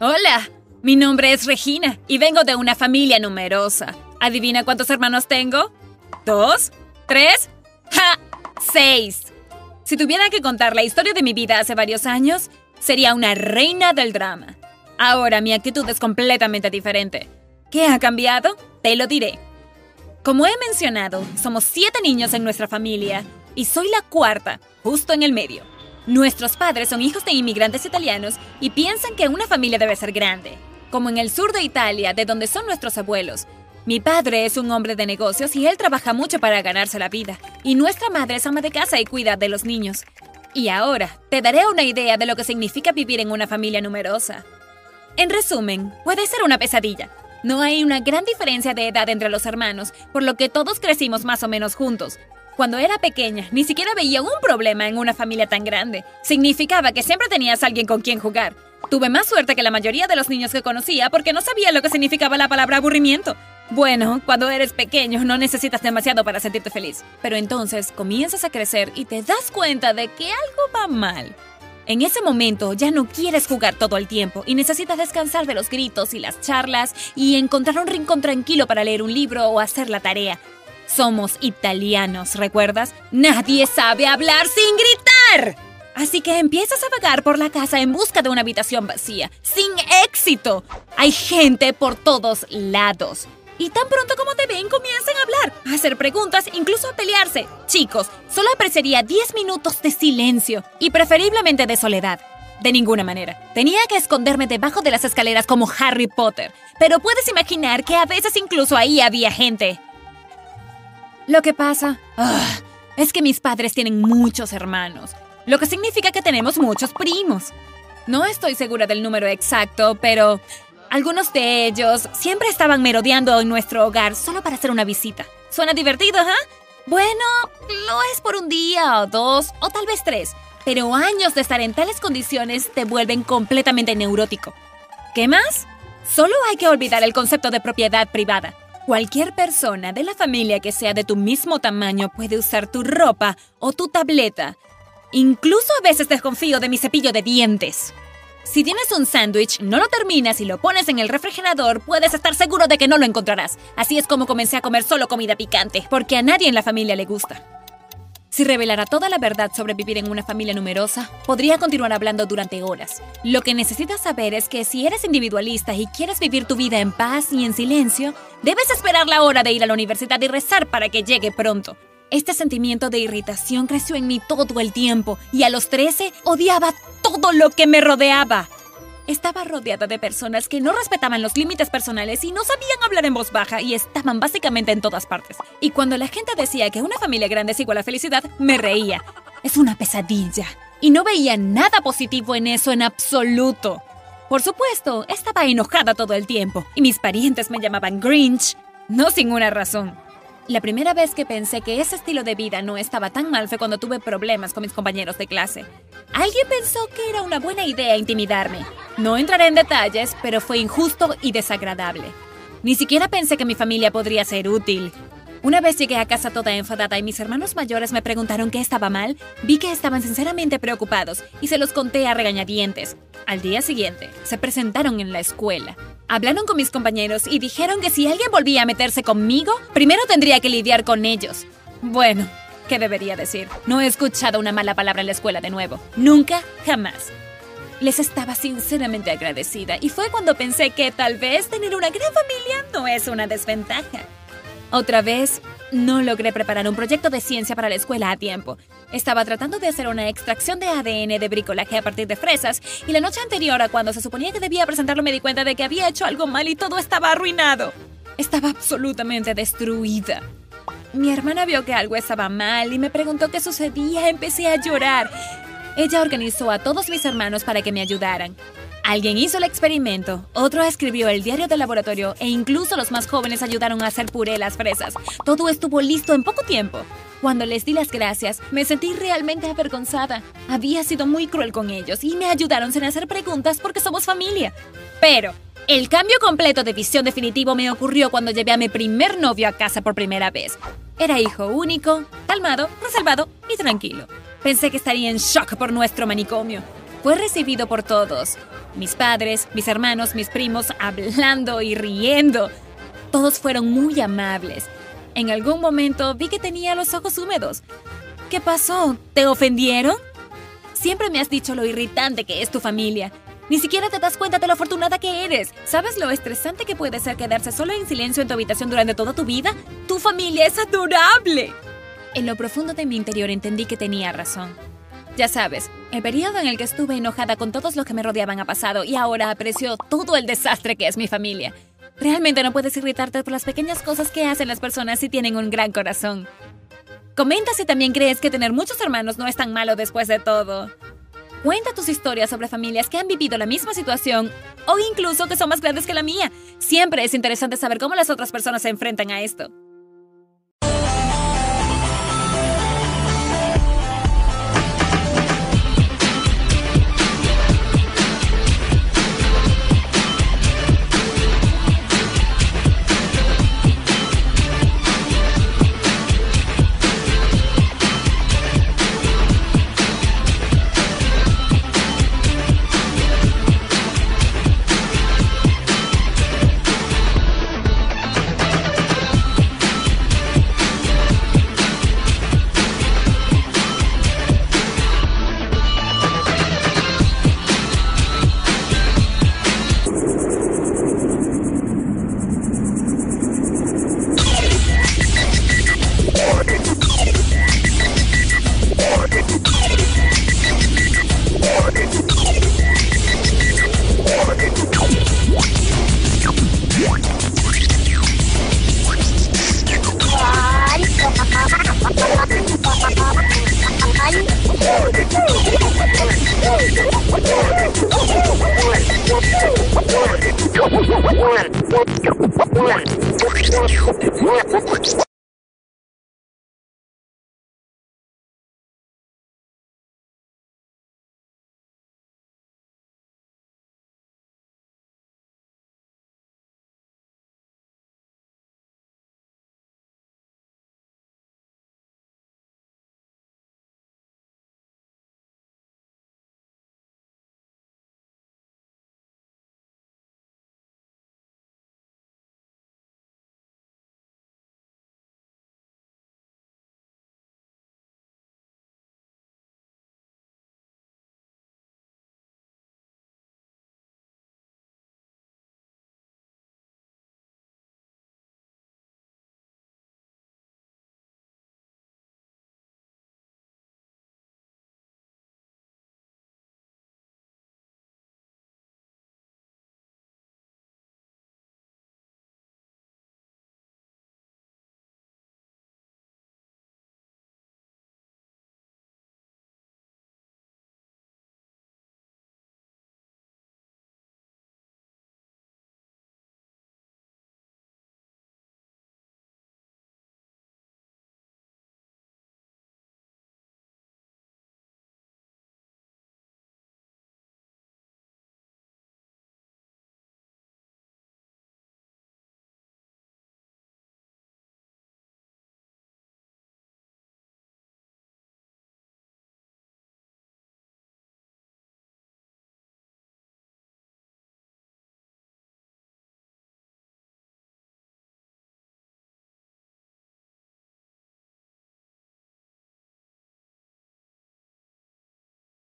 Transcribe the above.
Hola, mi nombre es Regina y vengo de una familia numerosa. ¿Adivina cuántos hermanos tengo? ¿Dos? ¿Tres? ¡Ja! ¡Seis! Si tuviera que contar la historia de mi vida hace varios años, sería una reina del drama. Ahora mi actitud es completamente diferente. ¿Qué ha cambiado? Te lo diré. Como he mencionado, somos siete niños en nuestra familia y soy la cuarta, justo en el medio. Nuestros padres son hijos de inmigrantes italianos y piensan que una familia debe ser grande, como en el sur de Italia, de donde son nuestros abuelos. Mi padre es un hombre de negocios y él trabaja mucho para ganarse la vida, y nuestra madre es ama de casa y cuida de los niños. Y ahora, te daré una idea de lo que significa vivir en una familia numerosa. En resumen, puede ser una pesadilla. No hay una gran diferencia de edad entre los hermanos, por lo que todos crecimos más o menos juntos, cuando era pequeña, ni siquiera veía un problema en una familia tan grande. Significaba que siempre tenías alguien con quien jugar. Tuve más suerte que la mayoría de los niños que conocía porque no sabía lo que significaba la palabra aburrimiento. Bueno, cuando eres pequeño no necesitas demasiado para sentirte feliz. Pero entonces comienzas a crecer y te das cuenta de que algo va mal. En ese momento ya no quieres jugar todo el tiempo y necesitas descansar de los gritos y las charlas y encontrar un rincón tranquilo para leer un libro o hacer la tarea. Somos italianos, ¿recuerdas? Nadie sabe hablar sin gritar. Así que empiezas a vagar por la casa en busca de una habitación vacía, sin éxito. Hay gente por todos lados. Y tan pronto como te ven, comienzan a hablar, a hacer preguntas, incluso a pelearse. Chicos, solo apreciaría 10 minutos de silencio y preferiblemente de soledad. De ninguna manera. Tenía que esconderme debajo de las escaleras como Harry Potter. Pero puedes imaginar que a veces incluso ahí había gente. Lo que pasa ah, es que mis padres tienen muchos hermanos, lo que significa que tenemos muchos primos. No estoy segura del número exacto, pero algunos de ellos siempre estaban merodeando en nuestro hogar solo para hacer una visita. ¿Suena divertido, ¿ah? Bueno, lo es por un día o dos o tal vez tres, pero años de estar en tales condiciones te vuelven completamente neurótico. ¿Qué más? Solo hay que olvidar el concepto de propiedad privada. Cualquier persona de la familia que sea de tu mismo tamaño puede usar tu ropa o tu tableta. Incluso a veces desconfío de mi cepillo de dientes. Si tienes un sándwich, no lo terminas y lo pones en el refrigerador, puedes estar seguro de que no lo encontrarás. Así es como comencé a comer solo comida picante, porque a nadie en la familia le gusta. Si revelara toda la verdad sobre vivir en una familia numerosa, podría continuar hablando durante horas. Lo que necesitas saber es que si eres individualista y quieres vivir tu vida en paz y en silencio, debes esperar la hora de ir a la universidad y rezar para que llegue pronto. Este sentimiento de irritación creció en mí todo el tiempo y a los 13 odiaba todo lo que me rodeaba. Estaba rodeada de personas que no respetaban los límites personales y no sabían hablar en voz baja y estaban básicamente en todas partes. Y cuando la gente decía que una familia grande es igual a felicidad, me reía. Es una pesadilla. Y no veía nada positivo en eso en absoluto. Por supuesto, estaba enojada todo el tiempo y mis parientes me llamaban Grinch, no sin una razón. La primera vez que pensé que ese estilo de vida no estaba tan mal fue cuando tuve problemas con mis compañeros de clase. Alguien pensó que era una buena idea intimidarme. No entraré en detalles, pero fue injusto y desagradable. Ni siquiera pensé que mi familia podría ser útil. Una vez llegué a casa toda enfadada y mis hermanos mayores me preguntaron qué estaba mal, vi que estaban sinceramente preocupados y se los conté a regañadientes. Al día siguiente, se presentaron en la escuela. Hablaron con mis compañeros y dijeron que si alguien volvía a meterse conmigo, primero tendría que lidiar con ellos. Bueno, ¿qué debería decir? No he escuchado una mala palabra en la escuela de nuevo. Nunca, jamás. Les estaba sinceramente agradecida y fue cuando pensé que tal vez tener una gran familia no es una desventaja. Otra vez, no logré preparar un proyecto de ciencia para la escuela a tiempo. Estaba tratando de hacer una extracción de ADN de bricolaje a partir de fresas y la noche anterior a cuando se suponía que debía presentarlo me di cuenta de que había hecho algo mal y todo estaba arruinado. Estaba absolutamente destruida. Mi hermana vio que algo estaba mal y me preguntó qué sucedía. Empecé a llorar. Ella organizó a todos mis hermanos para que me ayudaran. Alguien hizo el experimento, otro escribió el diario del laboratorio e incluso los más jóvenes ayudaron a hacer puré las fresas. Todo estuvo listo en poco tiempo. Cuando les di las gracias, me sentí realmente avergonzada. Había sido muy cruel con ellos y me ayudaron sin hacer preguntas porque somos familia. Pero el cambio completo de visión definitivo me ocurrió cuando llevé a mi primer novio a casa por primera vez. Era hijo único, calmado, reservado y tranquilo. Pensé que estaría en shock por nuestro manicomio. Fue recibido por todos. Mis padres, mis hermanos, mis primos, hablando y riendo. Todos fueron muy amables. En algún momento vi que tenía los ojos húmedos. ¿Qué pasó? ¿Te ofendieron? Siempre me has dicho lo irritante que es tu familia. Ni siquiera te das cuenta de lo afortunada que eres. ¿Sabes lo estresante que puede ser quedarse solo en silencio en tu habitación durante toda tu vida? Tu familia es adorable. En lo profundo de mi interior entendí que tenía razón. Ya sabes, el periodo en el que estuve enojada con todos los que me rodeaban ha pasado y ahora aprecio todo el desastre que es mi familia. Realmente no puedes irritarte por las pequeñas cosas que hacen las personas si tienen un gran corazón. Comenta si también crees que tener muchos hermanos no es tan malo después de todo. Cuenta tus historias sobre familias que han vivido la misma situación o incluso que son más grandes que la mía. Siempre es interesante saber cómo las otras personas se enfrentan a esto. One. One. One.